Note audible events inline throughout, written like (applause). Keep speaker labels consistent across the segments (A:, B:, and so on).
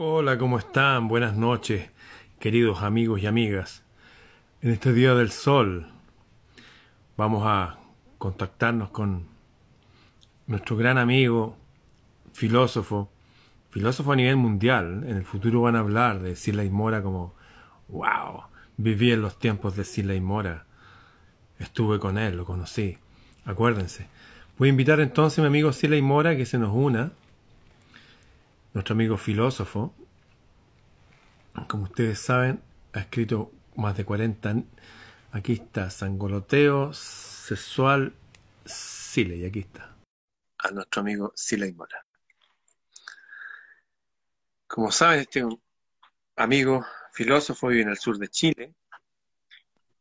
A: Hola, ¿cómo están? Buenas noches, queridos amigos y amigas. En este día del sol vamos a contactarnos con nuestro gran amigo, filósofo, filósofo a nivel mundial. En el futuro van a hablar de y Mora como, wow, viví en los tiempos de y Mora. Estuve con él, lo conocí. Acuérdense. Voy a invitar entonces a mi amigo y Mora que se nos una nuestro amigo filósofo, como ustedes saben, ha escrito más de 40. Aquí está, Sangoloteo Sexual Sile, y aquí está. A nuestro amigo Siley Mora. Como saben, este amigo filósofo vive en el sur de Chile,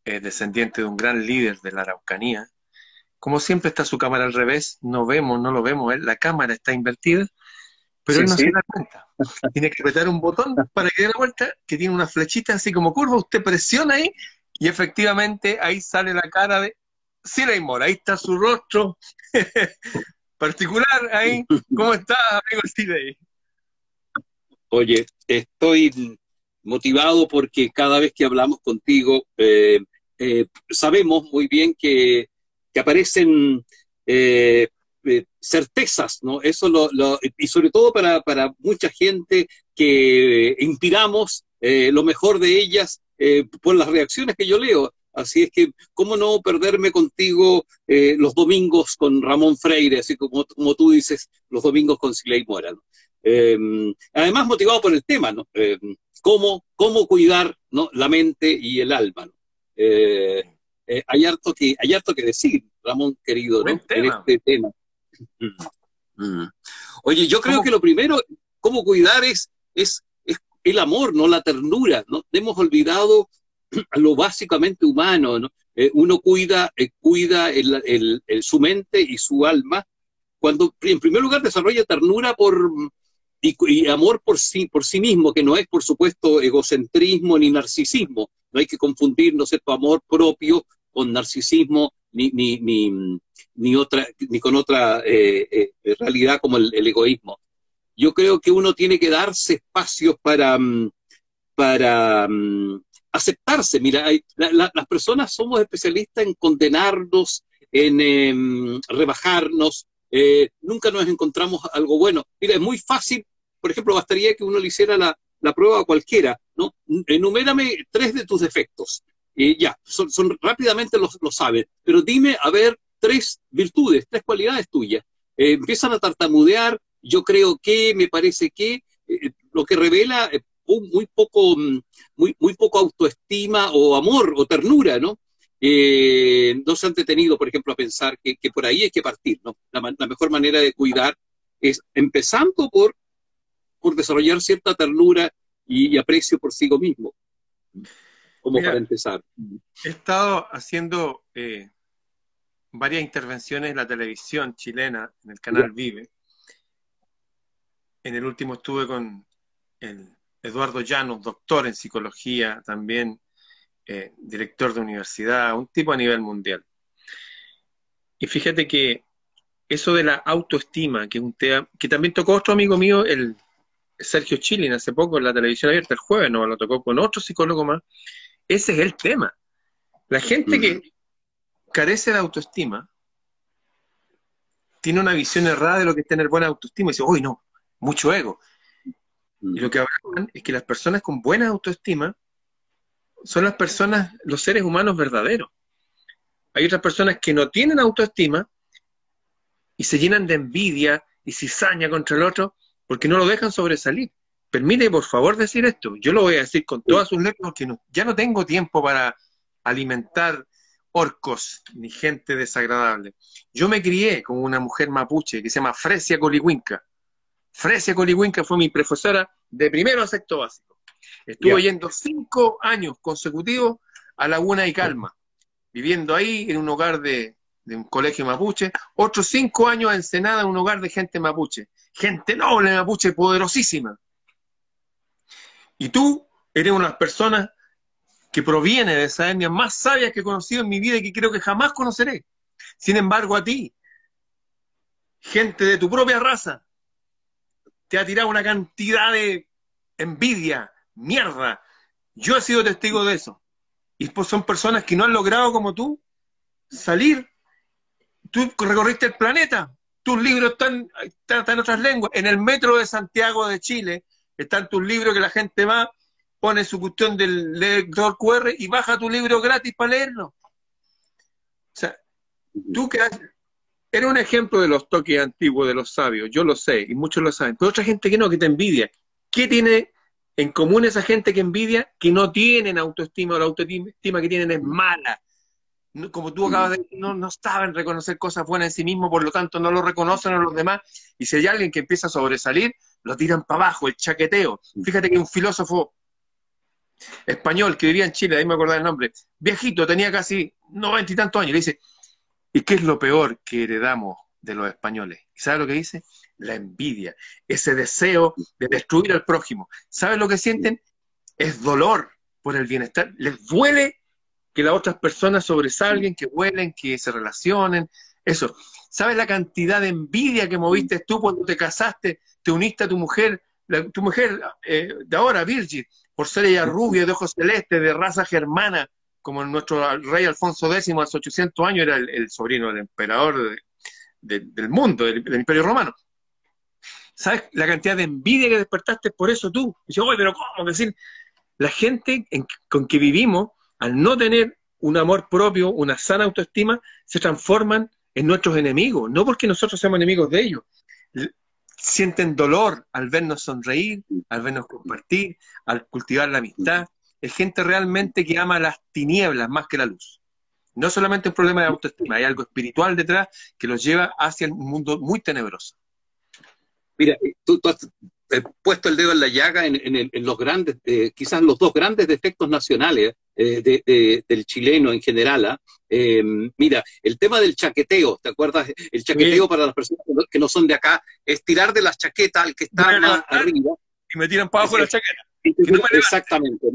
A: es descendiente de un gran líder de la Araucanía. Como siempre está su cámara al revés, no vemos, no lo vemos, la cámara está invertida pero él no se da cuenta. (laughs) Tiene que apretar un botón para que dé la vuelta, que tiene una flechita así como curva, usted presiona ahí y efectivamente ahí sale la cara de Siley Mora, ahí está su rostro (laughs) particular ahí. ¿Cómo está, amigo Siley?
B: Oye, estoy motivado porque cada vez que hablamos contigo, eh, eh, sabemos muy bien que, que aparecen eh, eh, certezas, ¿no? Eso lo, y sobre todo para, para, mucha gente que inspiramos eh, lo mejor de ellas eh, por las reacciones que yo leo. Así es que, ¿cómo no perderme contigo los domingos con Ramón Freire, así como, como tú dices, los domingos con Siley Mora? Em, además, motivado por el tema, ¿no? Em, cómo, cómo cuidar ¿no? la mente y el alma. ¿no? hay, harto que, hay harto que decir, Ramón querido, ¿no? en este tema. Mm. Oye, yo creo que lo primero, cómo cuidar es, es, el amor, no la ternura. ¿no? Hemos olvidado (clears throat) lo básicamente humano. ¿no? Eh, uno cuida, eh, cuida el, su mente y su alma cuando, en primer lugar, desarrolla ternura por, y, amor por sí, por sí mismo, que no es, por supuesto, egocentrismo ni narcisismo. No hay que confundir, ¿no amor propio con narcisismo ni, ni, ni, ni, otra, ni con otra eh, eh, realidad como el, egoísmo. Yo creo que uno tiene que darse espacios para, mm, para mm, aceptarse. Mira, las personas somos especialistas en condenarnos, en em, rebajarnos, eh, nunca nos encontramos algo bueno. Mira, es muy fácil, por ejemplo, bastaría que uno le hiciera la, la prueba a cualquiera, ¿no? Enumérame tres de tus defectos. Ya, son, rápidamente lo, lo sabes, pero dime, a ver, tres virtudes, tres cualidades tuyas. Eh, empiezan a tartamudear, yo creo que, me parece que, eh, lo que revela eh, muy, poco, mm, muy, muy poco autoestima o amor o ternura, ¿no? no se han detenido, por ejemplo, a pensar que, por ahí hay que partir, ¿no? La, mejor manera de cuidar es empezando por, por desarrollar cierta ternura y, aprecio por sí mismo como para empezar.
A: He estado haciendo eh, varias intervenciones en la televisión chilena, en el canal Vive. En el último estuve con el Eduardo Llanos, doctor en psicología, también eh, director de universidad, un tipo a nivel mundial. Y fíjate que eso de la autoestima, que un tema que también tocó otro amigo mío, el Sergio Chilin, hace poco en la televisión abierta, el jueves, no lo tocó con otro psicólogo más, ese es el tema. La gente que carece de autoestima tiene una visión errada de lo que es tener buena autoestima y dice, uy, no, mucho ego. Y lo que hablan es que las personas con buena autoestima son las personas, los seres humanos verdaderos. Hay otras personas que no tienen autoestima y se llenan de envidia y cizaña contra el otro porque no lo dejan sobresalir. Permite, por favor, decir esto. Yo lo voy a decir con todas sus letras porque ya no tengo tiempo para alimentar orcos ni gente desagradable. Yo me crié con una mujer mapuche que se llama Fresia Colihuinca. Fresia Colihuinca fue mi profesora de primero a sexto básico. Estuve yendo cinco años consecutivos a Laguna y Calma, viviendo ahí en un hogar de, de un colegio mapuche, otros cinco años en Ensenada en un hogar de gente mapuche, gente noble mapuche, poderosísima. Y tú eres una de las personas que proviene de esa etnia más sabia que he conocido en mi vida y que creo que jamás conoceré. Sin embargo, a ti, gente de tu propia raza, te ha tirado una cantidad de envidia, mierda. Yo he sido testigo de eso. Y son personas que no han logrado como tú salir. Tú recorriste el planeta. Tus libros están en otras lenguas. En el metro de Santiago de Chile están tus libros que la gente va, pone su cuestión del lector QR y baja tu libro gratis para leerlo. O sea, tú que eres un ejemplo de los toques antiguos de los sabios, yo lo sé, y muchos lo saben, pero otra gente que no, que te envidia. ¿Qué tiene en común esa gente que envidia? Que no tienen autoestima o la autoestima que tienen es mala. Como tú acabas de decir, no, no saben reconocer cosas buenas en sí mismos, por lo tanto no lo reconocen a los demás. Y si hay alguien que empieza a sobresalir, lo tiran para abajo, el chaqueteo. Fíjate que un filósofo español que vivía en Chile, ahí me acuerdo el nombre, viejito, tenía casi noventa y tantos años, le dice, ¿y qué es lo peor que heredamos de los españoles? ¿Y sabe lo que dice? La envidia, ese deseo de destruir al prójimo. ¿Sabes lo que sienten? Es dolor por el bienestar. Les duele que las otras personas sobresalgan, que huelen, que se relacionen. Eso. ¿Sabes la cantidad de envidia que moviste tú cuando te casaste, te uniste a tu mujer, tu mujer eh, de ahora, Virgil, por ser ella rubia, de ojos celestes, de raza germana, como nuestro rey Alfonso X hace 800 años era el, sobrino del emperador del mundo, del, imperio romano. ¿Sabes la cantidad de envidia que despertaste por eso tú? Y yo, oye, pero ¿cómo? decir, la gente con que vivimos, al no tener un amor propio, una sana autoestima, se transforman en nuestros enemigos, no porque nosotros seamos enemigos de ellos, sienten dolor al vernos sonreír, al vernos compartir, al cultivar la amistad. Es gente realmente que ama las tinieblas más que la luz. No solamente un problema de autoestima, hay algo espiritual detrás que los lleva hacia un mundo muy tenebroso.
B: Mira, eh, tú, has puesto el dedo en la llaga en, los grandes, eh, quizás los dos grandes defectos nacionales eh, del chileno en general. ¿ah? Em, mira, el tema del chaqueteo, ¿te acuerdas? El chaqueteo para las personas que no, son de acá es tirar de las chaquetas al que está más arriba.
A: Y me tiran para abajo la chaqueta.
B: Exactamente.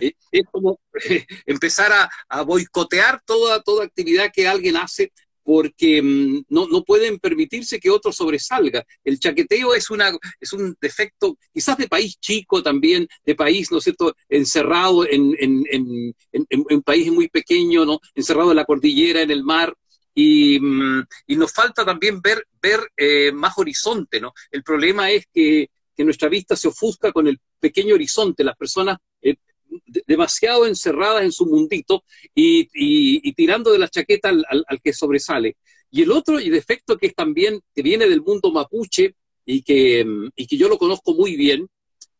B: es, como (laughs) empezar a, a, boicotear toda, toda actividad que alguien hace porque mm, no, no, pueden permitirse que otro sobresalga. El chaqueteo es, una, es un defecto quizás de país chico también, de país, ¿no es cierto?, encerrado en, en, en, en un país muy pequeño, ¿no?, encerrado en la cordillera, en el mar, y, mm, y, nos falta también ver, ver eh, más horizonte, ¿no? El problema es que, que, nuestra vista se ofusca con el pequeño horizonte, las personas demasiado encerradas en su mundito y, y, tirando de la chaqueta al, al, que sobresale. Y el otro y defecto que es también, que viene del mundo mapuche y que, y que yo lo conozco muy bien,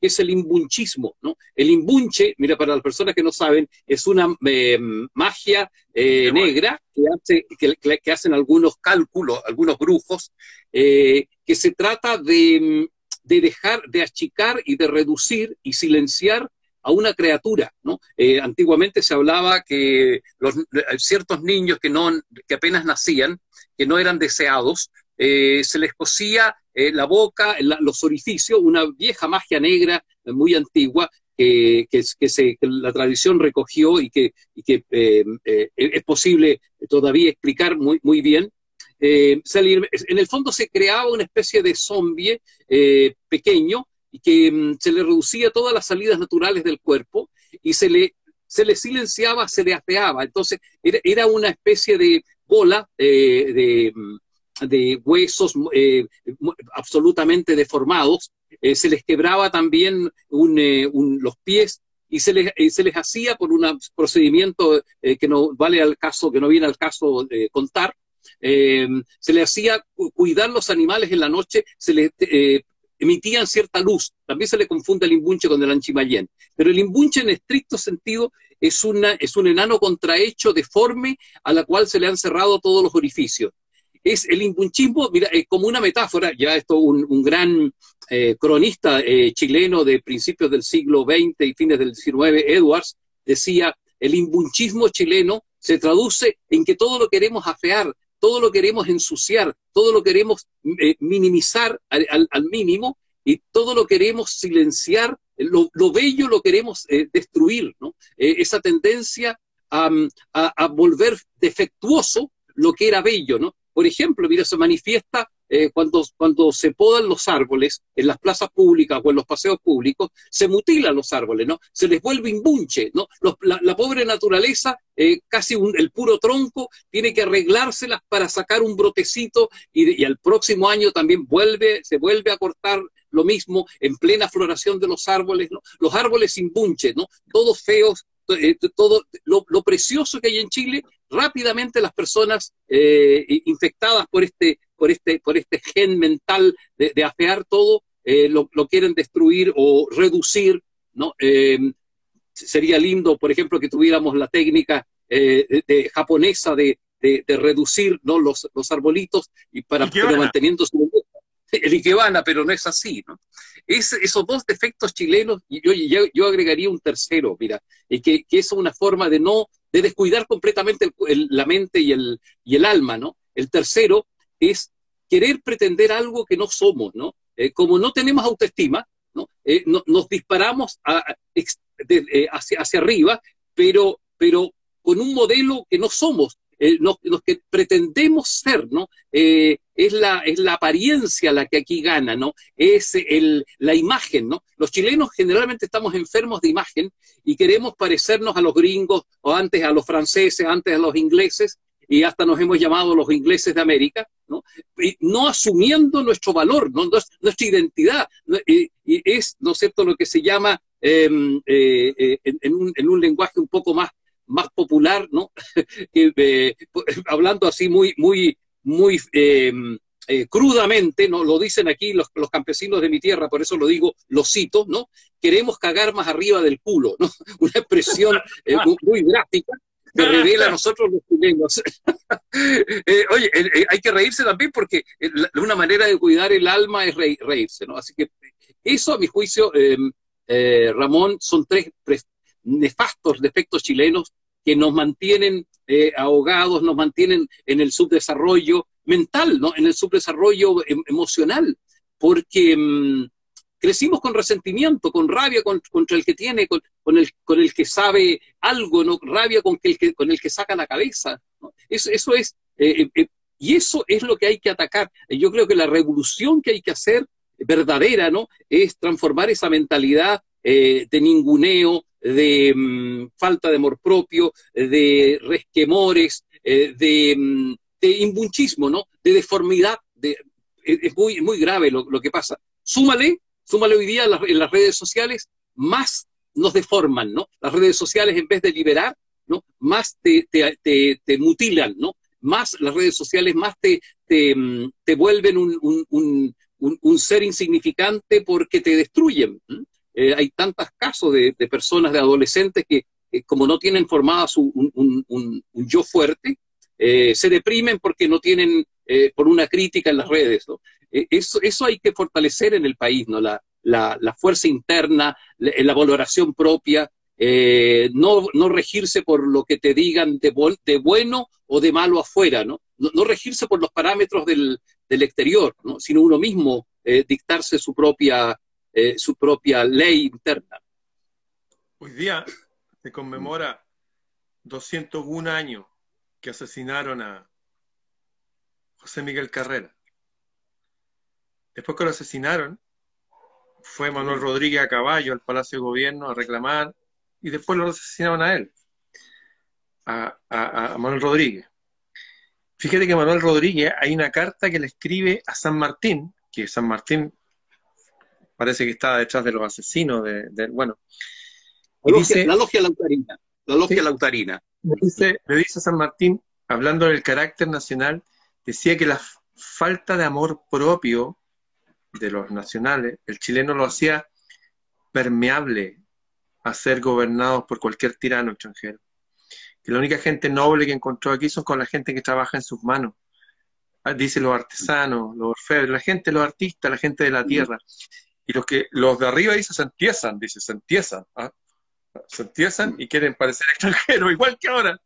B: es el imbunchismo. ¿no? El imbunche, mira, para las personas que no saben, es una eh, magia eh, negra que, hace, que, que, hacen algunos cálculos, algunos brujos, eh, que se trata de, de dejar, de achicar y de reducir y silenciar a una criatura. ¿no? Eh, antiguamente se hablaba que los, ciertos niños que, no, que apenas nacían, que no eran deseados, eh, se les cosía eh, la boca, los orificios, una vieja magia negra muy antigua que, la tradición recogió y que, que es posible todavía explicar muy, muy bien. en el fondo se creaba una especie de zombie pequeño que mm, se le reducía todas las salidas naturales del cuerpo y se le, se le silenciaba, se le afeaba. Entonces era, una especie de bola eh, de, mm, de, huesos eh, absolutamente deformados. Eh, se les quebraba también un, los pies y se les, se les hacía por un procedimiento que no vale al caso, que no viene al caso contar, se le hacía cuidar los animales en la noche, se les emitían cierta luz. También se le confunde el imbunche con el anchimayén. Pero el imbunche en estricto sentido es, una, es un enano contrahecho, deforme, a la cual se le han cerrado todos los orificios. Es el imbunchismo, mira, es como una metáfora, ya esto un, gran eh, cronista eh, chileno de principios del siglo XX y fines del XIX, Edwards, decía, el imbunchismo chileno se traduce en que todo lo queremos afear, todo lo queremos ensuciar, todo lo queremos eh, minimizar al, mínimo y todo lo queremos silenciar, lo, bello lo queremos eh, destruir, ¿no? Eh, esa tendencia a, volver defectuoso lo que era bello, ¿no? Por ejemplo, mira, se manifiesta eh, cuando, cuando se podan los árboles en las plazas públicas o en los paseos públicos, se mutilan los árboles, ¿no? Se les vuelve imbunche, ¿no? la, pobre naturaleza, eh, casi el puro tronco, tiene que arreglárselas para sacar un brotecito y, al próximo año también vuelve, se vuelve a cortar lo mismo en plena floración de los árboles, ¿no? Los árboles imbunches, ¿no? Todos feos, eh, todo lo, precioso que hay en Chile, rápidamente las personas infectadas por este, por este, por este gen mental de, afear todo, eh, lo, quieren destruir o reducir, ¿no? sería lindo, por ejemplo, que tuviéramos la técnica de, japonesa de, reducir ¿no? los, los arbolitos y para manteniendo su (laughs) el Ikebana, pero no es así, ¿no? Es, esos dos defectos chilenos, y yo, yo, agregaría un tercero, mira, que, que, es una forma de no, de descuidar completamente la mente y el, y el alma, ¿no? El tercero es querer pretender algo que no somos, ¿no? Eh, como no tenemos autoestima, ¿no? Eh, nos disparamos eh, hacia, hacia arriba, pero, pero con un modelo que no somos, los, que pretendemos ser, ¿no? Es, la, es la apariencia la que aquí gana, ¿no? Es el, la imagen, ¿no? Los chilenos generalmente estamos enfermos de imagen y queremos parecernos a los gringos o antes a los franceses, antes a los ingleses, y hasta nos hemos llamado los ingleses de América, ¿no? Y no asumiendo nuestro valor, ¿no? nuestra identidad, y, es, ¿no es cierto?, lo que se llama em, eh, eh, en, un, en, un, lenguaje un poco más más popular, ¿no? (laughs) Eh, hablando así muy, muy, muy eh, crudamente, ¿no? Lo dicen aquí los, campesinos de mi tierra, por eso lo digo, lo cito, ¿no? Queremos cagar más arriba del culo, ¿no? (laughs) Una expresión (laughs) muy, gráfica que revela a nosotros los chilenos. (laughs) oye, hay que reírse también porque una manera de cuidar el alma es reírse, ¿no? Así que eso, a mi juicio, Ramón, son tres nefastos defectos chilenos que nos mantienen eh, ahogados, nos mantienen en el subdesarrollo mental, ¿no? en el subdesarrollo em, emocional, porque mm, crecimos con resentimiento, con rabia contra el que tiene, con, el, con el que sabe algo, ¿no? rabia con el que, con el que saca la cabeza. Eso, eso es, eh, eh, y eso es lo que hay que atacar. Yo creo que la revolución que hay que hacer verdadera, ¿no? Es transformar esa mentalidad de ninguneo, de mm, falta de amor propio, de resquemores, eh, de, mm, de, imbunchismo, ¿no? De deformidad. De, es muy, muy grave lo, que pasa. Súmale, súmale hoy día en las, redes sociales, más nos deforman, ¿no? Las redes sociales en vez de liberar, ¿no? Más te, mutilan, ¿no? Más las redes sociales, más te, te, mm, vuelven un, un, un, un, ser insignificante porque te destruyen. Eh, hay tantos casos de, personas, de adolescentes que, como no tienen formada su, un, yo fuerte, eh, se deprimen porque no tienen, eh, por una crítica en las redes. Eso, eso hay que fortalecer en el país, ¿no? La, la, fuerza interna, la, valoración propia, no, no, regirse por lo que te digan de, bueno o de malo afuera, ¿no? No, regirse por los parámetros del, del exterior, ¿no? sino uno mismo dictarse su propia eh, su propia ley interna.
A: Hoy día se conmemora 201 años que asesinaron a José Miguel Carrera. Después que lo asesinaron, fue Manuel Rodríguez a caballo al Palacio de Gobierno a reclamar y después lo asesinaron a él, a, a Manuel Rodríguez. Fíjate que Manuel Rodríguez hay una carta que le escribe a San Martín, que San Martín parece que estaba detrás de los asesinos, de, bueno.
B: La, dice, la logia lautarina, la logia lautarina.
A: Le dice, le dice San Martín, hablando del carácter nacional, decía que la falta de amor propio de los nacionales, el chileno lo hacía permeable a ser gobernados por cualquier tirano extranjero. Que la única gente noble que encontró aquí son con la gente que trabaja en sus manos. Ah, dice los artesanos, los orfebres, la gente, los artistas, la gente de la tierra. Y los, que, los de arriba dice se empiezan, dice, se empiezan. ¿ah? Se empiezan y quieren parecer (laughs) extranjeros, igual que ahora.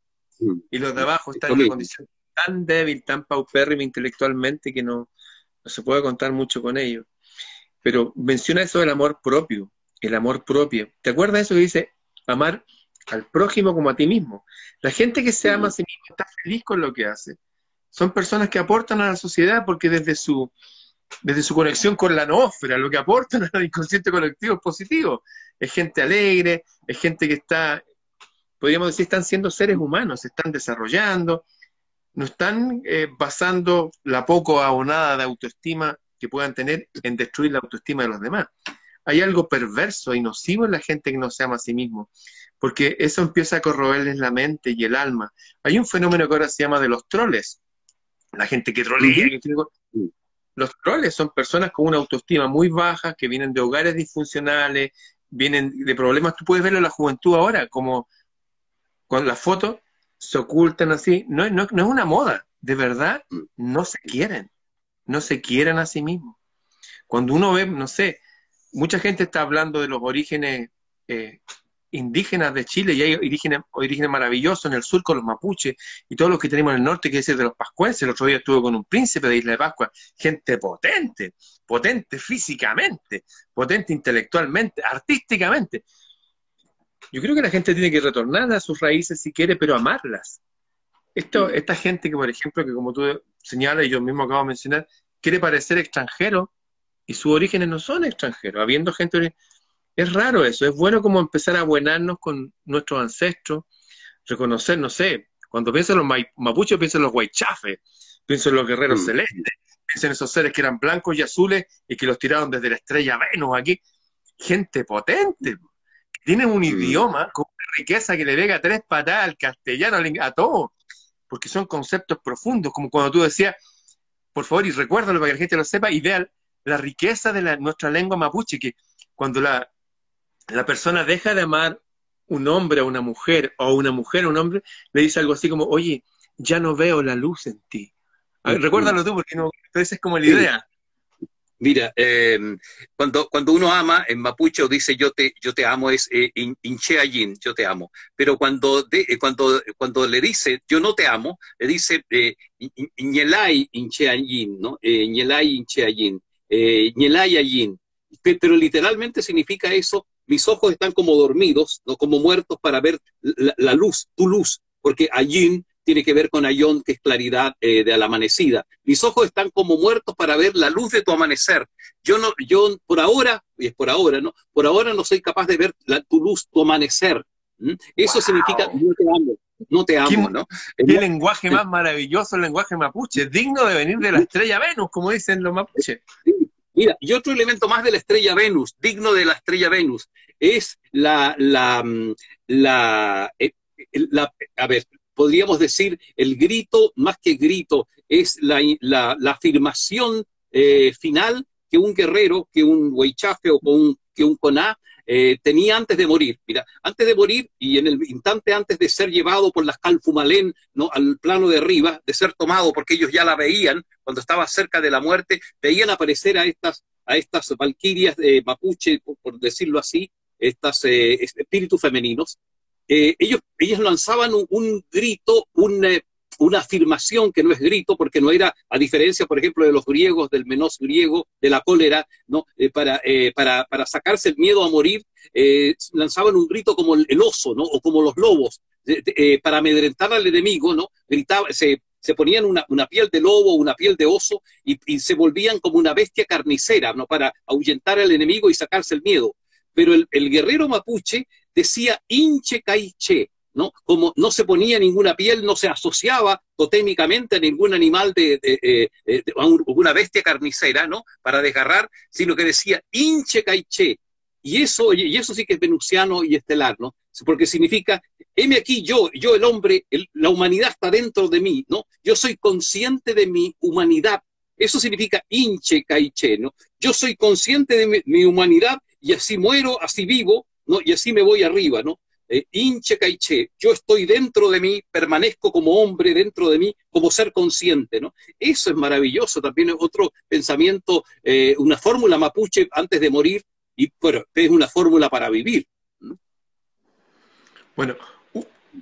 A: Y los de abajo están en una condición tan débil, tan paupérrima intelectualmente que no, no se puede contar mucho con ellos. Pero menciona eso del amor propio, el amor propio. ¿Te acuerdas de eso que dice amar al prójimo como a ti mismo? La gente que se ama a sí misma está feliz con lo que hace. son personas que aportan a la sociedad porque desde su, desde su conexión con la noósfera, lo que aportan (laughs) al inconsciente colectivo es positivo. Es gente alegre, es gente que está, podríamos decir, están siendo seres humanos, se están desarrollando, no están eh, basando la poco abonada de autoestima que puedan tener en destruir la autoestima de los demás. Hay algo perverso y nocivo en la gente que no se ama a sí mismo, porque eso empieza a corroerles la mente y el alma. Hay un fenómeno que ahora se llama de los troles. La gente que trolea, los troles son personas con una autoestima muy baja, que vienen de hogares disfuncionales, vienen de problemas. Tú puedes verlo en la juventud ahora, como con las fotos se ocultan así. No, no, no es una moda, de verdad, no se quieren, no se quieren a sí mismos. Cuando uno ve, no sé, mucha gente está hablando de los orígenes eh, indígenas de Chile y hay orígenes, orígenes maravillosos en el sur con los mapuches y todos los que tenemos en el norte, que es el de los pascuenses. El otro día estuve con un príncipe de Isla de Pascua, gente potente, potente físicamente, potente intelectualmente, artísticamente. Yo creo que la gente tiene que retornar a sus raíces si quiere, pero amarlas. Esto, mm. esta gente que, por ejemplo, que como tú señalas y yo mismo acabo de mencionar, quiere parecer extranjero y sus orígenes no son extranjeros. Habiendo gente es raro eso, es bueno como empezar a abuenarnos con nuestros ancestros, reconocer, no sé, cuando pienso en los mapuches, pienso en los guaychafes, pienso en los guerreros mm. celestes, pienso en esos seres que eran blancos y azules y que los tiraron desde la estrella Venus aquí. Gente potente, tienen un mm. idioma con una riqueza que le pega tres patadas al castellano, a todo, porque son conceptos profundos, como cuando tú decías, por favor, y recuérdalo para que la gente lo sepa, y vea la riqueza de la, nuestra lengua mapuche, que cuando la, la persona deja de amar un hombre a una mujer o una mujer a un hombre, le dice algo así como, oye, ya no veo la luz en ti. recuérdalo tú, porque no, esa es como la idea.
B: Mira, em, cuando, cuando uno ama en mapuche dice yo te, yo te amo es eh, inche yo te amo. Pero cuando, eh, cuando, cuando le dice yo no te amo, le dice eh, ñelai inche ¿no? Eh, ñelai inche eh, ñelai Pero literalmente significa eso, mis ojos están como dormidos, no como muertos para ver la, luz, tu luz, porque allí tiene que ver con ayón, que es claridad eh, de la amanecida. Mis ojos están como muertos para ver la luz de tu amanecer. Yo no, yo por ahora, y es por ahora, ¿no? Por ahora no soy capaz de ver la, tu luz, tu amanecer. Eso significa no te amo, no te amo, ¿no?
A: Qué lenguaje más maravilloso el lenguaje mapuche, digno de venir de la estrella Venus, como dicen los mapuches.
B: Mira, y otro elemento más de la estrella Venus, digno de la estrella Venus, es la, la, mm, eh, la, a ver, podríamos decir el grito, más que grito, es la, afirmación eh, final que un guerrero, que un huaychafe o que un coná eh, tenía antes de morir. Mira, antes de morir y en el instante antes de ser llevado por las Calfumalén al plano de arriba, de ser tomado, porque ellos ya la veían cuando estaba cerca de la muerte, veían aparecer a estas, a estas valquirias de mapuche, por, decirlo así, estas eh, espíritus femeninos. Eh, ellos, ellos lanzaban un, grito, un, una afirmación que no es grito, porque no era, a diferencia, por ejemplo, de los griegos, del menos griego, de la cólera, ¿no? Eh, para, eh, para, para, sacarse el miedo a morir, eh, lanzaban un grito como el, oso, ¿no? O como los lobos, para amedrentar al enemigo, ¿no? Gritaba, se, se ponían una, una, piel de lobo, una piel de oso, y, se volvían como una bestia carnicera, ¿no? Para ahuyentar al enemigo y sacarse el miedo. Pero el guerrero mapuche decía inche caiche, ¿no? Como no se ponía ninguna piel, no se asociaba totémicamente a ningún animal de, de, una bestia carnicera, ¿no? Para desgarrar, sino que decía hinche caiche. Y eso, y eso sí que es venusiano y estelar, ¿no? Porque significa, heme aquí yo, yo el hombre, la humanidad está dentro de mí, ¿no? Yo soy consciente de mi humanidad. Eso significa hinche caiche, ¿no? Yo soy consciente de mi humanidad y así muero, así vivo, ¿no? Y así me voy arriba, ¿no? eh, inche caiche, yo estoy dentro de mí, permanezco como hombre dentro de mí, como ser consciente, ¿no? Eso es maravilloso, también es otro pensamiento, eh, una fórmula mapuche antes de morir, y bueno, es una fórmula para vivir.
A: Bueno,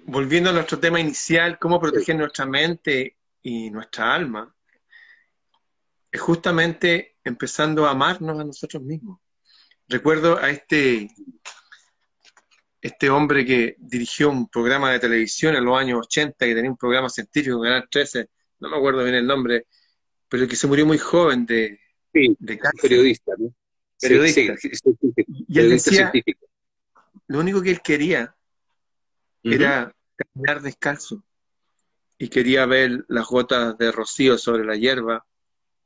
A: volviendo a nuestro tema inicial, cómo proteger nuestra mente y nuestra alma, es justamente empezando a amarnos a nosotros mismos. Recuerdo a este este hombre que dirigió un programa de televisión en los años 80, que tenía un programa científico en Canal 13, no me acuerdo bien el nombre, pero que se murió muy joven de,
B: de Periodista, ¿no?
A: Periodista. y él decía, lo único que él quería era caminar descalzo y quería ver las gotas de rocío sobre la hierba,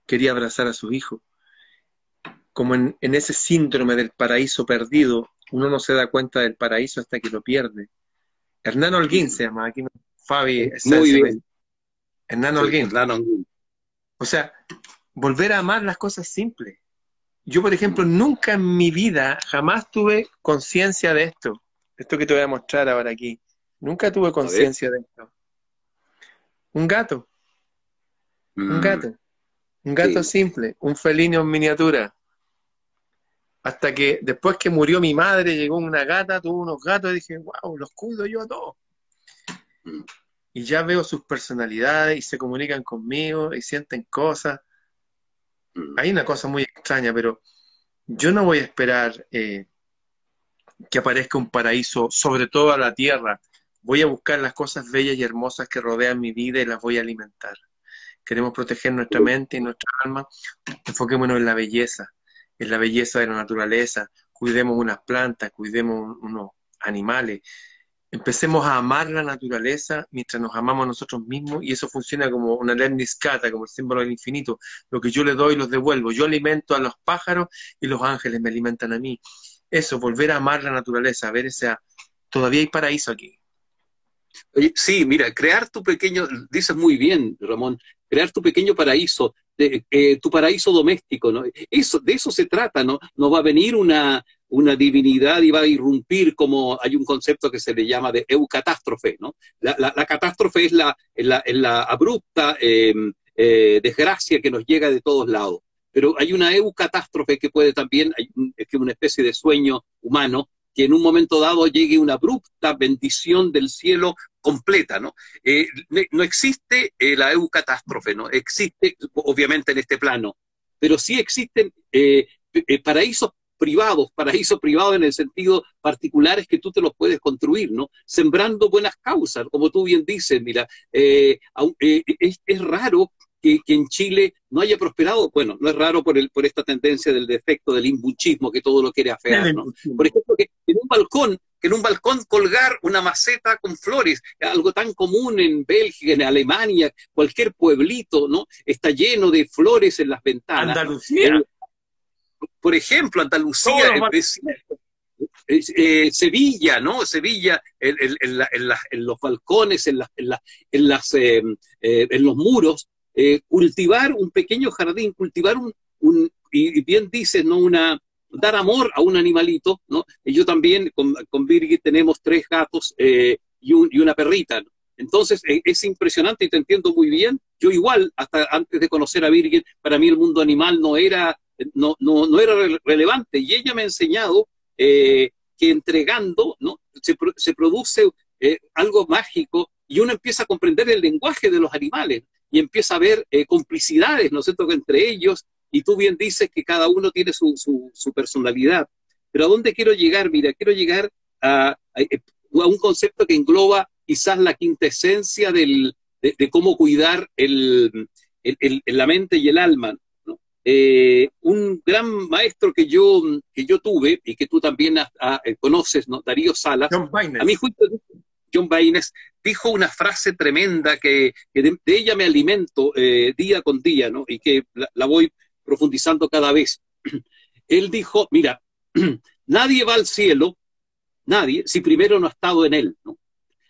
A: quería abrazar a su hijo. Como en, ese síndrome del paraíso perdido, uno no se da cuenta del paraíso hasta que lo pierde. Hernán Holguín se llama, aquí Fabi.
B: Muy bien.
A: Hernán Holguín. O sea, volver a amar las cosas simples. Yo, por ejemplo, nunca en mi vida, jamás tuve conciencia de esto. Esto que te voy a mostrar ahora aquí. Nunca tuve conciencia de esto. Un gato. Un mm. gato. Un gato simple. Un felino en miniatura. Hasta que después que murió mi madre, llegó una gata, tuvo unos gatos y dije, wow, los cuido yo a todos. Mm. Y ya veo sus personalidades y se comunican conmigo y sienten cosas. Mm. Hay una cosa muy extraña, pero yo no voy a esperar eh, que aparezca un paraíso sobre toda la tierra Voy a buscar las cosas bellas y hermosas que rodean mi vida y las voy a alimentar. Queremos proteger nuestra mente y nuestra alma. Enfoquémonos en la belleza, en la belleza de la naturaleza. Cuidemos unas plantas, cuidemos unos animales. Empecemos a amar la naturaleza mientras nos amamos nosotros mismos y eso funciona como una lemniscata, como el símbolo del infinito. Lo que yo le doy, los devuelvo. Yo alimento a los pájaros y los ángeles me alimentan a mí. Eso, volver a amar la naturaleza, a ver esa... Todavía hay paraíso aquí
B: sí, mira, crear tu pequeño, dices muy bien, Ramón, crear tu pequeño paraíso, eh, tu paraíso doméstico. Eso, de eso se trata, ¿no? No va a venir una, una divinidad y va a irrumpir como hay un concepto que se le llama de eucatástrofe, ¿no? La, la, catástrofe es la, la, la abrupta em, eh, desgracia que nos llega de todos lados. Pero hay una eucatástrofe que puede también, es que una especie de sueño humano, que en un momento dado llegue una abrupta bendición del cielo completa, ¿no? Eh, no existe eh, la eucatástrofe, ¿no? Existe, obviamente, en este plano, pero sí existen eh, paraísos privados, paraísos privados en el sentido particular es que tú te los puedes construir, ¿no? Sembrando buenas causas, como tú bien dices, mira, es, raro que, en Chile no haya prosperado, bueno, no es raro por, el, por esta tendencia del defecto del imbuchismo que todo lo quiere afear, ¿no? Por ejemplo, que en un balcón, que en un balcón colgar una maceta con flores, algo tan común en Bélgica, en Alemania, cualquier pueblito, ¿no? Está lleno de flores en las ventanas.
A: Andalucía.
B: por ejemplo, Andalucía, eh, Sevilla, ¿no? Sevilla, en, los balcones, en, en, las, eh, eh, en los muros, eh, cultivar un pequeño jardín, cultivar un, un y bien dices, ¿no? Una, dar amor a un animalito, ¿no? Yo también con, con Birgit tenemos tres gatos eh, y, y, una perrita, Entonces eh, es impresionante y te entiendo muy bien. Yo igual, hasta antes de conocer a Birgit, para mí el mundo animal no era, no, no, no era relevante y ella me ha enseñado que entregando, ¿no? Se, se produce algo mágico y uno empieza a comprender el lenguaje de los animales y empieza a haber eh, complicidades, ¿no es cierto?, entre ellos, y tú bien dices que cada uno tiene su, su, personalidad. Pero ¿a dónde quiero llegar? Mira, quiero llegar a, a, un concepto que engloba quizás la quinta esencia del, de, cómo cuidar el, el, la mente y el alma. ¿no? Eh, un gran maestro que yo, que yo tuve y que tú también conoces, ¿no? Darío Salas, a mí justo John Baines, dijo una frase tremenda que, de, ella me alimento eh, día con día, ¿no? Y que la, voy profundizando cada vez. (clears throat) Él dijo, mira, (clears throat) nadie va al cielo, nadie, si primero no ha estado en él.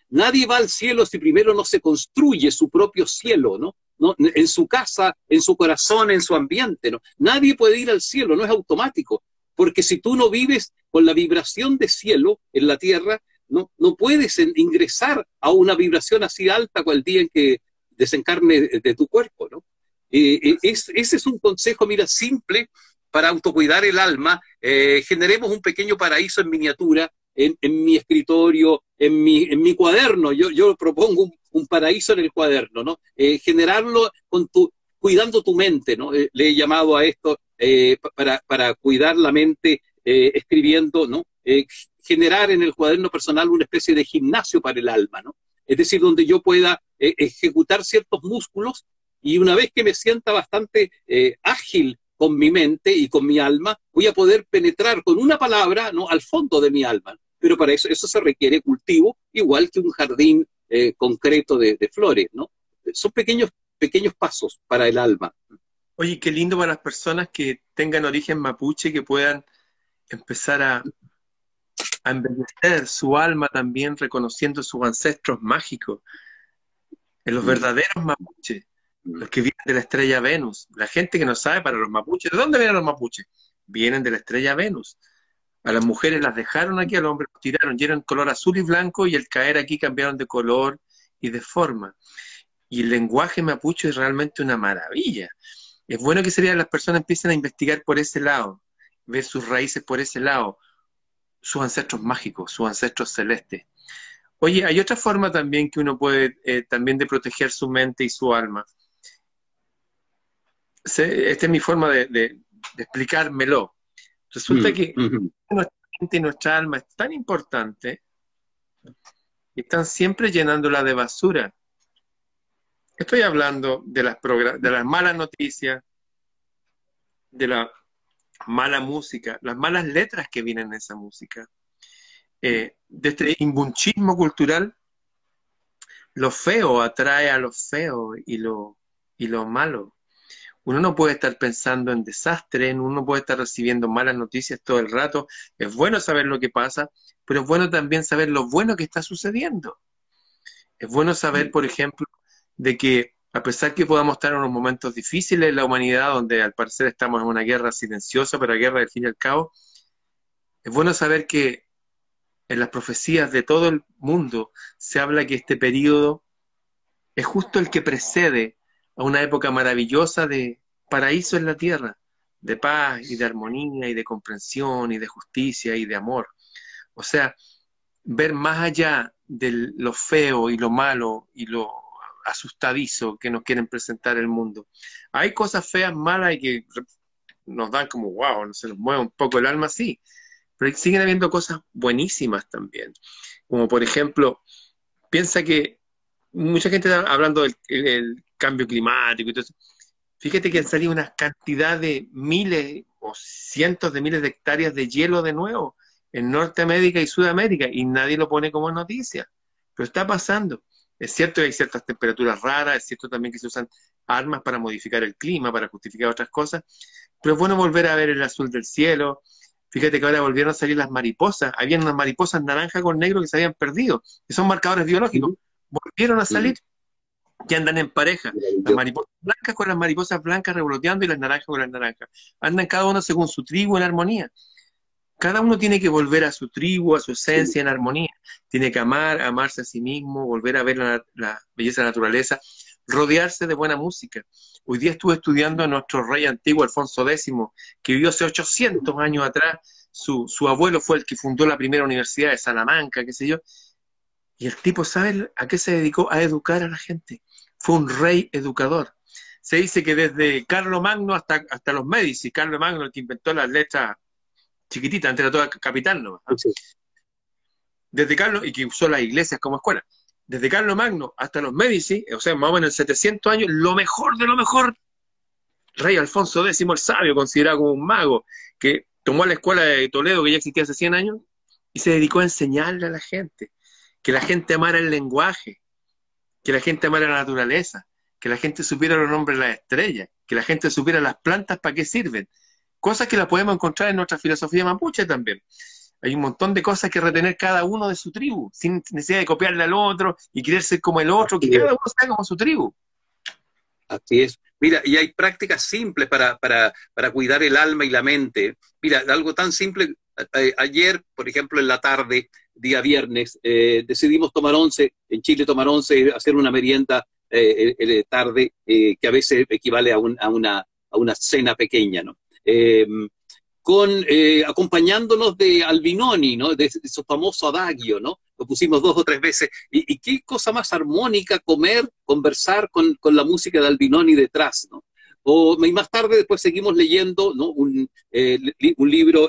B: Nadie va al cielo si primero no se construye su propio cielo, ¿no? ¿no? En su casa, en su corazón, en su ambiente, ¿no? Nadie puede ir al cielo, no es automático, porque si tú no vives con la vibración de cielo en la tierra, no, no puedes ingresar a una vibración así alta cual día en que desencarne de, tu cuerpo, ¿no? ese es un consejo, mira, simple para autocuidar el alma. Eh, generemos un pequeño paraíso en miniatura en, mi escritorio, en mi, en mi cuaderno. Yo, yo propongo un, paraíso en el cuaderno, ¿no? Eh, generarlo con tu, cuidando tu mente, ¿no? Eh, le he llamado a esto para, para cuidar la mente escribiendo, ¿no? Generar en el cuaderno personal una especie de gimnasio para el alma, ¿no? Es decir, donde yo pueda eh, ejecutar ciertos músculos y una vez que me sienta bastante eh, ágil con mi mente y con mi alma, voy a poder penetrar con una palabra ¿no? al fondo de mi alma. Pero para eso, eso se requiere cultivo, igual que un jardín eh, concreto de, flores, ¿no? Son pequeños, pequeños pasos para el alma.
A: Oye, qué lindo para las personas que tengan origen mapuche, que puedan empezar a, a embellecer su alma también reconociendo sus ancestros mágicos, en los mm. verdaderos mapuches, mm. los que vienen de la estrella Venus. La gente que no sabe para los mapuches, ¿de dónde vienen los mapuches? Vienen de la estrella Venus. A las mujeres las dejaron aquí, al hombre los tiraron, y eran color azul y blanco, y al caer aquí cambiaron de color y de forma. Y el lenguaje mapuche es realmente una maravilla. Es bueno que sería las personas empiecen a investigar por ese lado, ver sus raíces por ese lado, sus ancestros mágicos, sus ancestros celestes. Oye, hay otra forma también que uno puede eh, también de proteger su mente y su alma. esta es mi forma de, explicármelo. Resulta mm, que nuestra mente y nuestra alma es tan importante y están siempre llenándola de basura. Estoy hablando de las, de las malas noticias, de la mala música, las malas letras que vienen en esa música, eh, de este imbunchismo cultural, lo feo atrae a lo feo y lo, y lo malo. Uno no puede estar pensando en desastre, uno no puede estar recibiendo malas noticias todo el rato. Es bueno saber lo que pasa, pero es bueno también saber lo bueno que está sucediendo. Es bueno saber, por ejemplo, de que a pesar que podamos estar en unos momentos difíciles en la humanidad, donde al parecer estamos en una guerra silenciosa, pero guerra del fin y al cabo, es bueno saber que en las profecías de todo el mundo se habla que este periodo es justo el que precede a una época maravillosa de paraíso en la tierra, de paz y de armonía y de comprensión y de justicia y de amor. O sea, ver más allá de lo feo y lo malo y lo asustadizo que nos quieren presentar el mundo. Hay cosas feas, malas y que nos dan como, wow, se nos mueve un poco el alma, sí, pero siguen habiendo cosas buenísimas también. Como por ejemplo, piensa que mucha gente está hablando del cambio climático y todo. Fíjate que han salido una cantidad de miles o cientos de miles de hectáreas de hielo de nuevo en Norteamérica y Sudamérica y nadie lo pone como noticia. Pero está pasando. Es cierto que hay ciertas temperaturas raras, es cierto también que se usan armas para modificar el clima, para justificar otras cosas, pero es bueno volver a ver el azul del cielo. Fíjate que ahora volvieron a salir las mariposas. Habían unas mariposas naranja con negro que se habían perdido, que son marcadores biológicos. Volvieron a salir y andan en pareja. Las mariposas blancas con las mariposas blancas revoloteando y las naranjas con las naranjas. Andan cada uno según su tribu en armonía. Cada uno tiene que volver a su tribu, a su esencia en armonía. Tiene que amar, amarse a sí mismo, volver a ver la, belleza de la naturaleza, rodearse de buena música. Hoy día estuve estudiando a nuestro rey antiguo, Alfonso X, que vivió hace 800 años atrás. Su, su abuelo fue el que fundó la primera universidad de Salamanca, qué sé yo. Y el tipo, ¿sabe a qué se dedicó? A educar a la gente. Fue un rey educador. Se dice que desde Carlo Magno hasta, hasta los Medici, Carlo Magno, el que inventó las letras chiquitita, antes era toda capital ¿no? Desde Carlos, y que usó las iglesias como escuela, desde Carlos Magno hasta los Medici, o sea, más o menos en 700 años, lo mejor de lo mejor, rey Alfonso X el sabio, considerado como un mago, que tomó la escuela de Toledo, que ya existía hace 100 años, y se dedicó a enseñarle a la gente, que la gente amara el lenguaje, que la gente amara la naturaleza, que la gente supiera los nombres de las estrellas, que la gente supiera las plantas para qué sirven, Cosas que las podemos encontrar en nuestra filosofía mapuche también. Hay un montón de cosas que retener cada uno de su tribu, sin necesidad de copiarle al otro y querer ser como el otro, que cada uno sea como su tribu.
B: Así es. Mira, y hay prácticas simples para, cuidar el alma y la mente. Mira, algo tan simple. Eh, ayer, por ejemplo, en la tarde, día viernes, eh, decidimos tomar once, en Chile tomar once, hacer una merienda eh, tarde, que a veces equivale a, a, una, a una cena pequeña, ¿no? Eh, con, eh, acompañándonos de Albinoni, ¿no? De, su famoso adagio, ¿no? Lo pusimos dos o tres veces. Y, qué cosa más armónica comer, conversar con, la música de Albinoni detrás, ¿no? O, y más tarde después seguimos leyendo ¿no? un, eh, libro,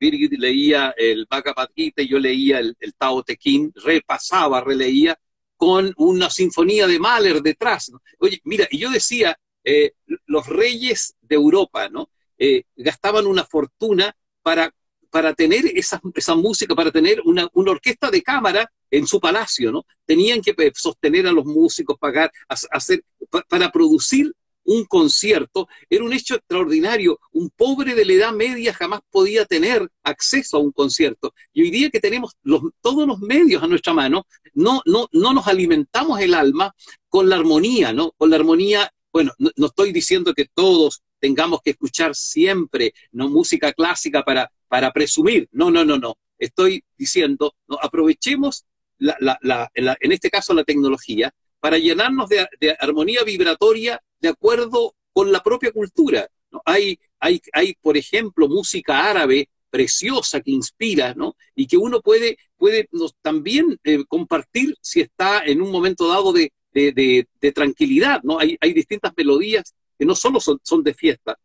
B: Birgit leía el Bhagavad Gita, yo leía el, el Tao Te Ching, repasaba, releía, con una sinfonía de Mahler detrás. Oye, mira, y yo decía, eh, los reyes de Europa, ¿no? Eh, gastaban una fortuna para, para tener esa, esa música, para tener una, una, orquesta de cámara en su palacio, ¿no? Tenían que pues, sostener a los músicos, pagar, hacer, para producir un concierto, era un hecho extraordinario. Un pobre de la edad media jamás podía tener acceso a un concierto. Y hoy día que tenemos todos los medios a nuestra mano, no, no, no nos alimentamos el alma con la armonía, ¿no? Con la armonía, bueno, no, estoy diciendo que todos tengamos que escuchar siempre ¿no? música clásica para, para presumir. No, no, no, no. Estoy diciendo, aprovechemos la, la, en este caso la tecnología para llenarnos de, de armonía vibratoria de acuerdo con la propia cultura. ¿no? Hay, hay, hay, por ejemplo, música árabe preciosa que inspira, ¿no? Y que uno puede, puede también eh, compartir si está en un momento dado de, de, de, tranquilidad, ¿no? Hay, hay, distintas melodías que no solo son, son de fiesta,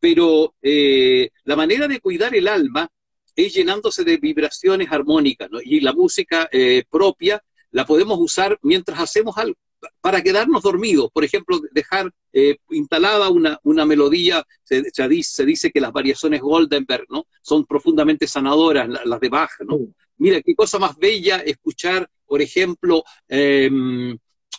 B: pero eh, la manera de cuidar el alma es llenándose de vibraciones armónicas, ¿no? Y la música eh, propia la podemos usar mientras hacemos algo para quedarnos dormidos, por ejemplo, dejar eh, instalada una, una melodía, se, se, dice, se, dice, que las variaciones Goldenberg ¿no? son profundamente sanadoras, las, las de Bach. ¿no? Mira, qué cosa más bella escuchar, por ejemplo, eh,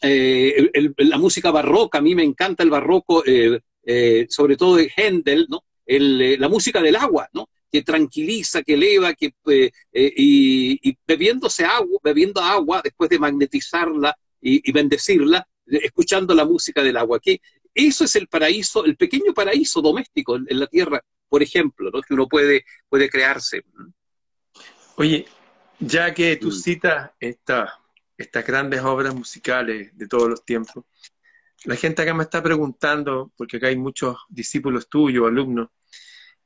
B: eh, el, la música barroca, a mí me encanta el barroco, eh, eh, sobre todo de Händel, ¿no? El, la música del agua, ¿no? que tranquiliza, que eleva, que, eh, eh, y, y, bebiéndose agua, bebiendo agua, después de magnetizarla, y, y bendecirla escuchando la música del agua. Que eso es el paraíso, el pequeño paraíso doméstico en, en la tierra, por ejemplo, ¿no? que uno puede, puede crearse.
A: Oye, ya que tú mm. citas esta, estas grandes obras musicales de todos los tiempos, la gente acá me está preguntando, porque acá hay muchos discípulos tuyos, alumnos,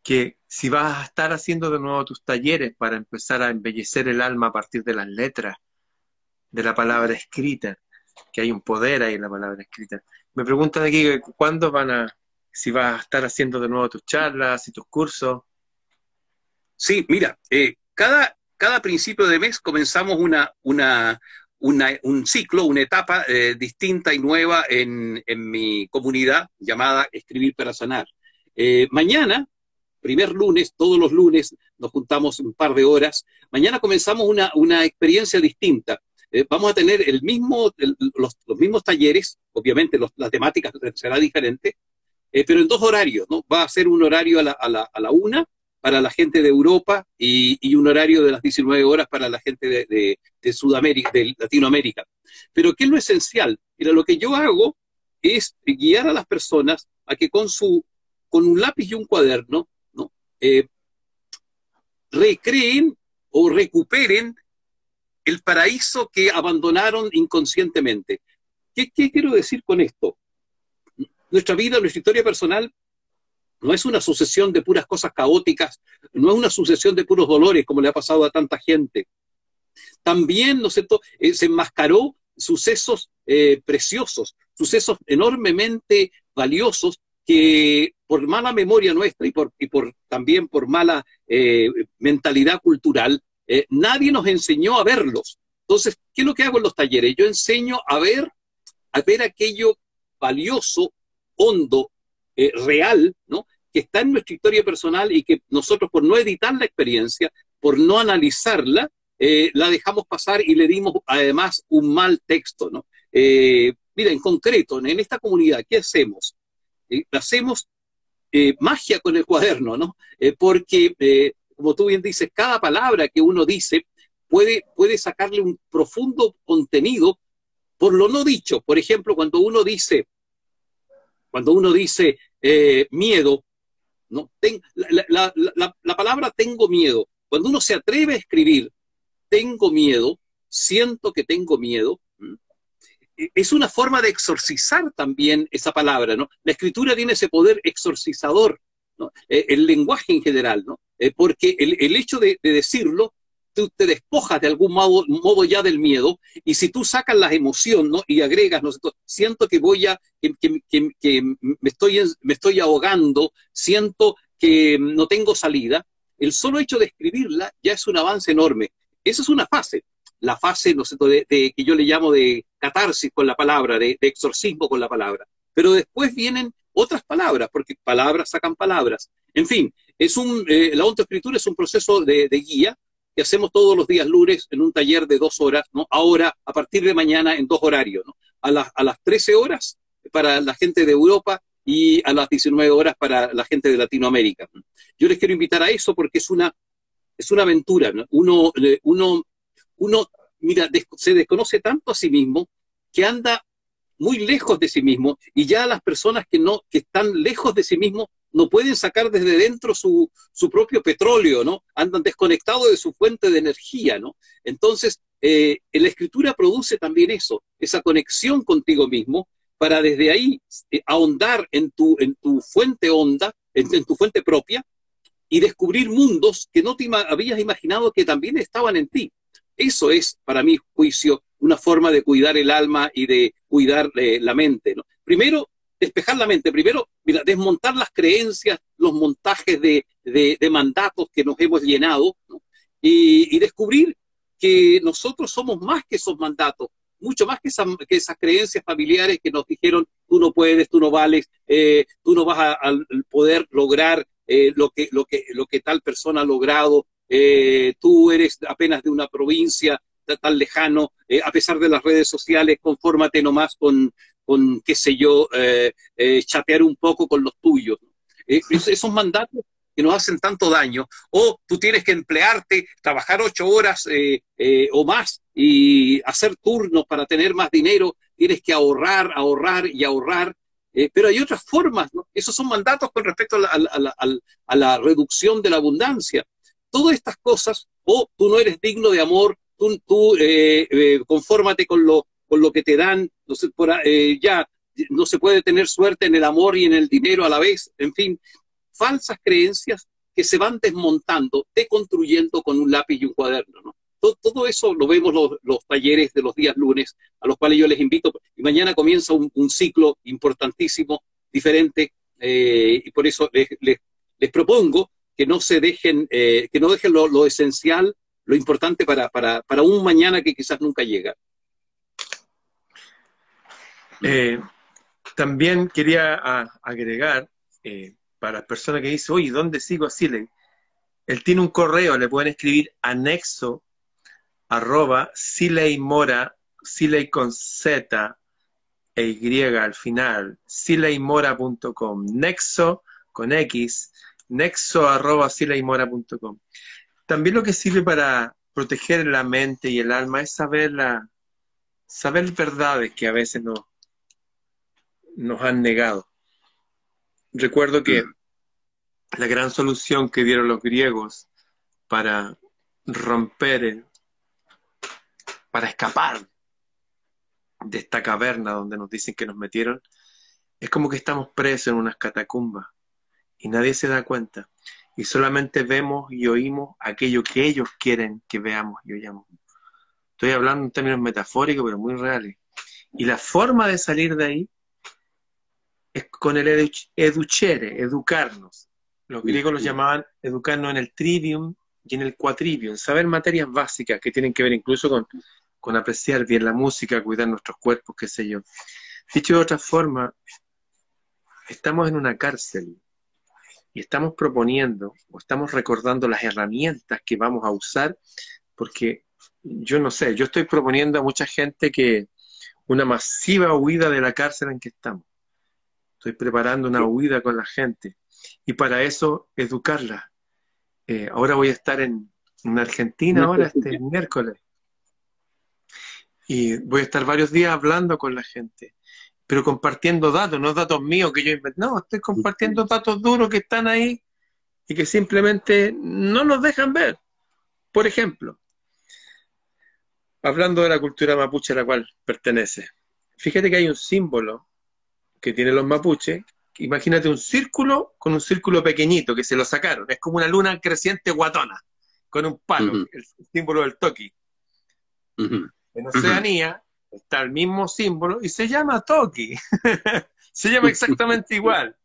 A: que si vas a estar haciendo de nuevo tus talleres para empezar a embellecer el alma a partir de las letras, de la palabra escrita, que hay un poder ahí en la palabra escrita. Me preguntan aquí cuándo van a, si vas a estar haciendo de nuevo tus charlas y tus cursos.
B: Sí, mira, eh, cada, cada principio de mes comenzamos una, una, un ciclo, una etapa eh, distinta y nueva en, en, mi comunidad llamada Escribir para Sanar. Eh, mañana, primer lunes, todos los lunes nos juntamos un par de horas. Mañana comenzamos una, una experiencia distinta. Eh, vamos a tener el mismo, los, los, mismos talleres, obviamente los, la temática será diferente, pero en dos horarios, ¿no? Va a ser un horario a la, a la, a la una para la gente de Europa y, un horario de las 19 horas para la gente de, Sudamérica, de Latinoamérica. Pero ¿qué es lo esencial? Mira, lo que yo hago es guiar a las personas a que con su, con un lápiz y un cuaderno, ¿no? Eh, recreen o recuperen el paraíso que abandonaron inconscientemente. ¿Qué, ¿Qué, quiero decir con esto? Nuestra vida, nuestra historia personal no es una sucesión de puras cosas caóticas, no es una sucesión de puros dolores como le ha pasado a tanta gente. También, ¿no es cierto?, eh, se enmascaró sucesos eh, preciosos, sucesos enormemente valiosos que por mala memoria nuestra y, por, también por mala eh, mentalidad cultural nadie nos enseñó a verlos. Entonces, ¿qué es lo que hago en los talleres? Yo enseño a ver, a ver aquello valioso, hondo, eh, real, ¿no? Que está en nuestra historia personal y que nosotros, por no editar la experiencia, por no analizarla, eh, la dejamos pasar y le dimos además un mal texto, ¿no? Eh, mira, en concreto, en esta comunidad, ¿qué hacemos? Hacemos magia con el cuaderno, ¿no? porque como tú bien dices, cada palabra que uno dice puede, puede sacarle un profundo contenido por lo no dicho. Por ejemplo, cuando uno dice, cuando uno dice eh, miedo, ¿no? La, la, la, la, palabra tengo miedo, cuando uno se atreve a escribir tengo miedo, siento que tengo miedo, es una forma de exorcizar también esa palabra, ¿no? La escritura tiene ese poder exorcizador, ¿no? Eh, el lenguaje en general, ¿no? Eh, porque el, el, hecho de, decirlo, tú te despojas de algún modo, modo, ya del miedo, y si tú sacas la emoción ¿no? y agregas, ¿no? siento que voy a, que, me, estoy, me estoy ahogando, siento que no tengo salida, el solo hecho de escribirla ya es un avance enorme. Esa es una fase, la fase, ¿no de, de, que yo le llamo de, catarsis con la palabra, de, exorcismo con la palabra. Pero después vienen otras palabras, porque palabras sacan palabras. En fin, es un, eh, la autoescritura es un proceso de, guía que hacemos todos los días lunes en un taller de dos horas, ¿no? Ahora, a partir de mañana, en dos horarios, ¿no? A, las, a las 13 horas para la gente de Europa y a las 19 horas para la gente de Latinoamérica. Yo les quiero invitar a eso porque es una, es una aventura. Uno, uno, uno, mira, se desconoce tanto a sí mismo que anda muy lejos de sí mismo y ya las personas que, no, que están lejos de sí mismo no pueden sacar desde dentro su, su propio petróleo, ¿no? Andan desconectados de su fuente de energía, ¿no? Entonces, eh, la escritura produce también eso, esa conexión contigo mismo, para desde ahí eh, ahondar en tu, en tu fuente honda, en, tu fuente propia, y descubrir mundos que no te habías imaginado que también estaban en ti. Eso es, para mi juicio, una forma de cuidar el alma y de cuidar eh, la mente. Primero, despejar la mente. Primero, mira, desmontar las creencias, los montajes de, de, mandatos que nos hemos llenado y, descubrir que nosotros somos más que esos mandatos, mucho más que, que esas creencias familiares que nos dijeron, tú no puedes, tú no vales, eh, tú no vas a, poder lograr eh, lo, que, lo, que, lo que tal persona ha logrado, eh, tú eres apenas de una provincia tan lejano, a pesar de las redes sociales, confórmate nomás con, con qué sé yo, chatear un poco con los tuyos. esos mandatos que nos hacen tanto daño, o tú tienes que emplearte, trabajar ocho horas eh, eh, o más y hacer turnos para tener más dinero, tienes que ahorrar, ahorrar y ahorrar. Eh, pero hay otras formas, ¿no? Esos son mandatos con respecto a la, reducción de la abundancia. Todas estas cosas, o tú no eres digno de amor, tú, tú confórmate con lo, con lo que te dan, sé, por, ya no se puede tener suerte en el amor y en el dinero a la vez, en fin, falsas creencias que se van desmontando, deconstruyendo con un lápiz y un cuaderno. ¿no? Todo, eso lo vemos los, los, talleres de los días lunes, a los cuales yo les invito. Y mañana comienza un, ciclo importantísimo, diferente, eh, y por eso les, les, propongo que no se dejen, eh, que no dejen lo, esencial, lo importante para, para, para, un mañana que quizás nunca llega.
A: Eh, también quería agregar para personas que dicen, oye, ¿dónde sigo a Siley? Él tiene un correo, le pueden escribir anexo arroba Mora, Siley con Z e Y al final, sileymora.com, nexo con X, nexo arroba sileymora.com. También lo que sirve para proteger la mente y el alma es saber, la, saber verdades que a veces no, nos han negado. Recuerdo que mm. la gran solución que dieron los griegos para romper, para escapar de esta caverna donde nos dicen que nos metieron, es como que estamos presos en unas catacumbas y nadie se da cuenta y solamente vemos y oímos aquello que ellos quieren que veamos y oyamos. Estoy hablando en términos metafóricos, pero muy reales. Y la forma de salir de ahí con el educere, educarnos. Los griegos los llamaban educarnos en el trivium y en el quatrivium, saber materias básicas que tienen que ver incluso con, con apreciar bien la música, cuidar nuestros cuerpos, qué sé yo. Dicho de otra forma, estamos en una cárcel y estamos proponiendo o estamos recordando las herramientas que vamos a usar, porque yo no sé, yo estoy proponiendo a mucha gente que una masiva huida de la cárcel en que estamos estoy preparando una huida con la gente. Y para eso educarla. Eh, ahora voy a estar en, Argentina, ahora este miércoles, y voy a estar varios días hablando con la gente, pero compartiendo datos, no datos míos que yo inventé, no, estoy compartiendo datos duros que están ahí y que simplemente no nos dejan ver. Por ejemplo, hablando de la cultura mapuche a la cual pertenece, fíjate que hay un símbolo que tienen los mapuches, imagínate un círculo con un círculo pequeñito que se lo sacaron. Es como una luna creciente guatona, con un palo, el, símbolo del toki. En Oceanía está el mismo símbolo y se llama toki. (laughs) se llama exactamente igual.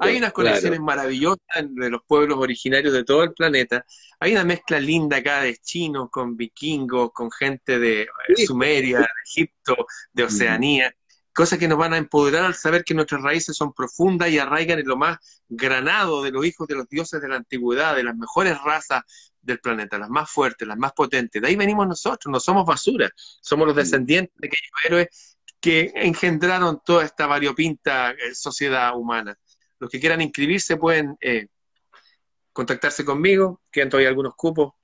A: Hay unas conexiones maravillosas de los pueblos originarios de todo el planeta. Hay una mezcla linda acá de chinos con vikingos, con gente de Sumeria, de Egipto, de Oceanía. Cosas que nos van a empoderar al saber que nuestras raíces son profundas y arraigan en lo más granado de los hijos de los dioses de la antigüedad, de las mejores razas del planeta, las más fuertes, las más potentes. De ahí venimos nosotros, no somos basura, somos los descendientes de aquellos héroes que engendraron toda esta variopinta eh, sociedad humana. Los que quieran inscribirse pueden eh, contactarse conmigo, quedan todavía algunos cupos.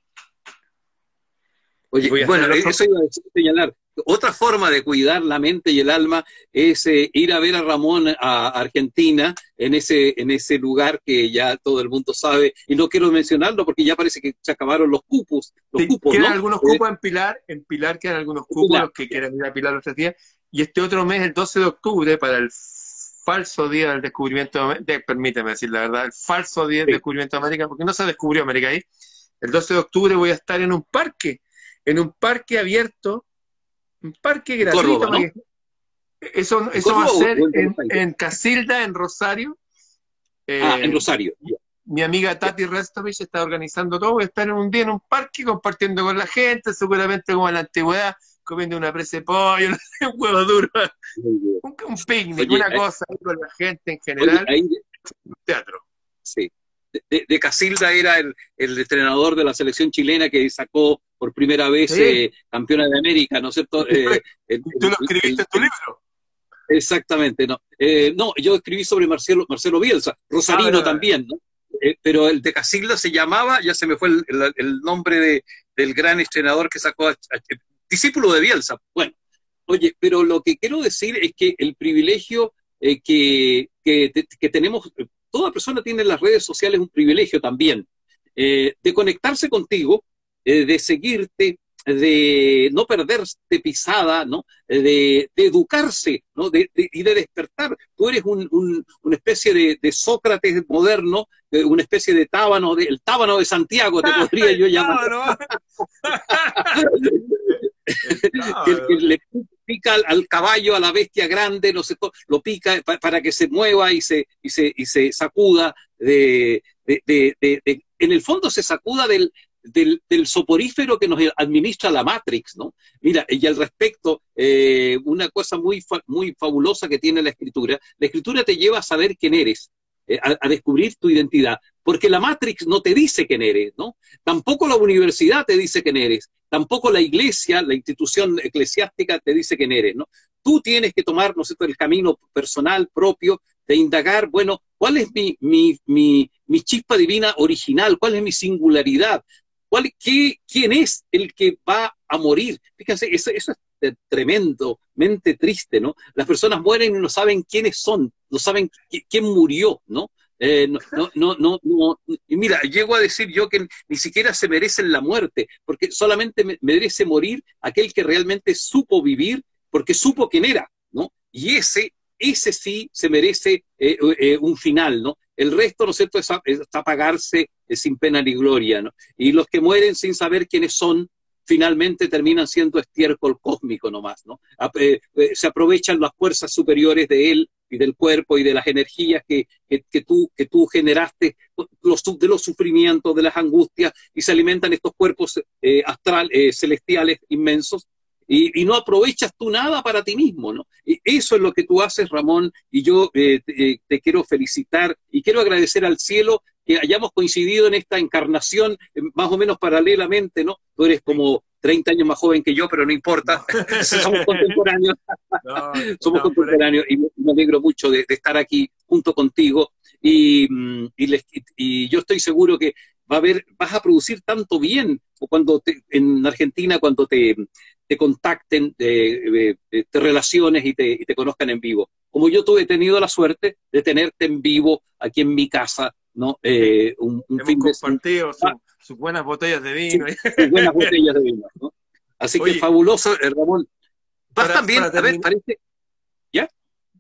B: Oye, bueno, eso iba a señalar. Otra forma de cuidar la mente y el alma es eh, ir a ver a Ramón a Argentina, en ese, en ese lugar que ya todo el mundo sabe, y no quiero mencionarlo porque ya parece que se acabaron los cupos. Los cupos
A: quedan algunos cupos en Pilar, en Pilar quedan algunos cupos, los que quieran ir a Pilar los tres días, y este otro mes, el 12 de octubre, para el falso día del descubrimiento de permíteme decir la verdad, el falso día del descubrimiento de América, porque no se descubrió América ahí. El 12 de octubre voy a estar en un parque, en un parque abierto, un parque gratuito. Eso, eso va a ser en, Casilda, en Rosario.
B: ah, en eh, Rosario.
A: Mi amiga Tati Restovich está organizando todo. Voy a estar un día en un parque compartiendo con la gente, seguramente como en la antigüedad, comiendo una presa de pollo, (laughs) un huevo duro, un, picnic, una cosa con la gente en general. un teatro.
B: Sí. De, Casilda era el, entrenador de la selección chilena que sacó por primera vez eh, campeona de América, ¿no es cierto?
A: Eh, ¿Tú lo escribiste en tu libro?
B: Exactamente, no. Eh, no, yo escribí sobre Marcelo, Marcelo Bielsa, Rosarino ah, también, ¿no? pero el de Casilda se llamaba, ya se me fue el, nombre de, del gran entrenador que sacó a, discípulo de Bielsa. Bueno, oye, pero lo que quiero decir es que el privilegio eh, que, que, tenemos, toda persona tiene en las redes sociales un privilegio también, eh, de conectarse contigo, eh, de seguirte, de no perderte pisada, ¿no? De, educarse, ¿no? De, y de despertar. Tú eres un, una especie de, Sócrates moderno, una especie de tábano, de, el tábano de Santiago, te (laughs) podría yo llamar. (laughs) (laughs) que, le pica al, caballo, a la bestia grande, no sé, lo pica para que se mueva y se, y se, y se sacuda de, en el fondo se sacuda del, del, soporífero que nos administra la Matrix, ¿no? Mira, y al respecto, eh, una cosa muy, muy fabulosa que tiene la escritura, la escritura te lleva a saber quién eres, eh, a, descubrir tu identidad, porque la Matrix no te dice quién eres, ¿no? Tampoco la universidad te dice quién eres, tampoco la iglesia, la institución eclesiástica te dice quién eres, ¿no? Tú tienes que tomar, ¿no sé, el camino personal propio de indagar, bueno, ¿cuál es mi, mi, mi, mi chispa divina original? ¿Cuál es mi singularidad? ¿Cuál, qué, ¿Quién es el que va a morir? Fíjense, eso, eso es tremendamente triste, ¿no? Las personas mueren y no saben quiénes son, no saben quién murió, ¿no? Eh, no, no, no, no, y mira, llego a decir yo que ni siquiera se merecen la muerte, porque solamente merece morir aquel que realmente supo vivir, porque supo quién era, ¿no? Y ese, ese sí se merece eh, eh, un final, ¿no? El resto, ¿no es cierto?, es, apagarse sin pena ni gloria, ¿no? Y los que mueren sin saber quiénes son, finalmente terminan siendo estiércol cósmico nomás, ¿no? se aprovechan las fuerzas superiores de él y del cuerpo y de las energías que, que, tú, que tú generaste, de los sufrimientos, de las angustias, y se alimentan estos cuerpos eh, astral, eh, celestiales inmensos, y, y, no aprovechas tú nada para ti mismo, ¿no? Eso es lo que tú haces, Ramón, y yo eh, te, te, quiero felicitar y quiero agradecer al cielo que hayamos coincidido en esta encarnación más o menos paralelamente, ¿no? Tú eres como 30 años más joven que yo, pero no importa, (laughs) somos contemporáneos, (laughs) somos contemporáneos y me alegro mucho de, estar aquí junto contigo y, mm, y, yo estoy seguro que va a haber, vas a producir tanto bien cuando en Argentina, cuando te, te contacten, te, te relaciones y te, y te conozcan en vivo. Como yo tuve tenido la suerte de tenerte en vivo aquí en mi casa, ¿no? Eh, un,
A: fin de compartido sus buenas botellas de vino.
B: buenas botellas de vino, ¿no? Así que fabuloso, eh, Ramón. Vas también, a ver, parece. ¿Ya?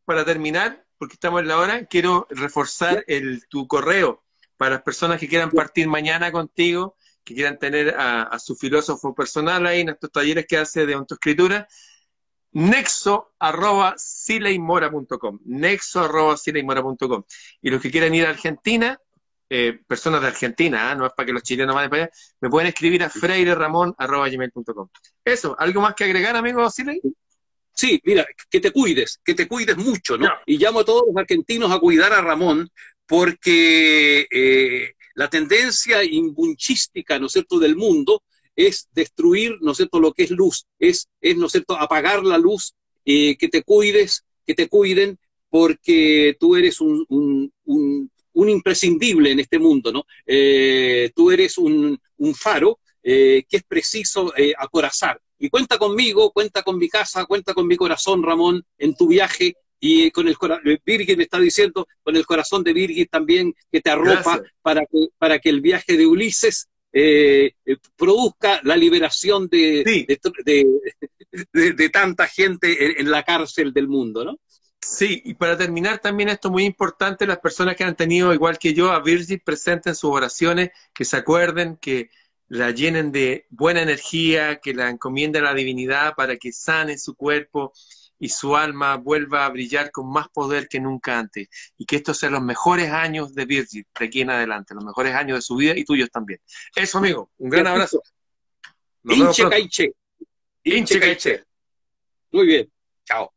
A: Para terminar, porque estamos en la hora, quiero reforzar el, tu correo para las personas que quieran partir mañana contigo, que quieran tener a, su filósofo personal ahí en estos talleres que hace de autoescritura. nexo arroba sileimora.com. Nexo arroba sileimora.com. Y los que quieran ir a Argentina, eh, personas de Argentina, ¿ah? no es para que los chilenos vayan para allá, me pueden escribir a freireramon.gmail.com. Eso, ¿algo más que agregar, amigo Siley?
B: Sí, mira, que te cuides, que te cuides mucho, ¿no? Y llamo a todos los argentinos a cuidar a Ramón, porque eh, la tendencia imbunchística, ¿no es cierto?, del mundo es destruir, ¿no es cierto?, lo que es luz, es, es ¿no es cierto?, apagar la luz, eh, que te cuides, que te cuiden, porque tú eres un, un, un, imprescindible en este mundo, ¿no? Eh, tú eres un, faro que es preciso acorazar. Y cuenta conmigo, cuenta con mi casa, cuenta con mi corazón, Ramón, en tu viaje y con el corazón, Virgin me está diciendo, con el corazón de Virgin también, que te arropa para que, para que el viaje de Ulises eh, eh, produzca la liberación de, (laughs) de, tanta gente en, la cárcel del mundo, ¿no?
A: Sí, y para terminar también esto muy importante, las personas que han tenido, igual que yo, a Virgin presente en sus oraciones, que se acuerden, que la llenen de buena energía, que la encomienden a la divinidad para que sane su cuerpo y su alma vuelva a brillar con más poder que nunca antes. Y que estos sean los mejores años de Virgil de aquí en adelante, los mejores años de su vida y tuyos también. Eso, amigo, un gran abrazo.
B: Inche Caiche. Inche Caiche. Muy bien. Chao.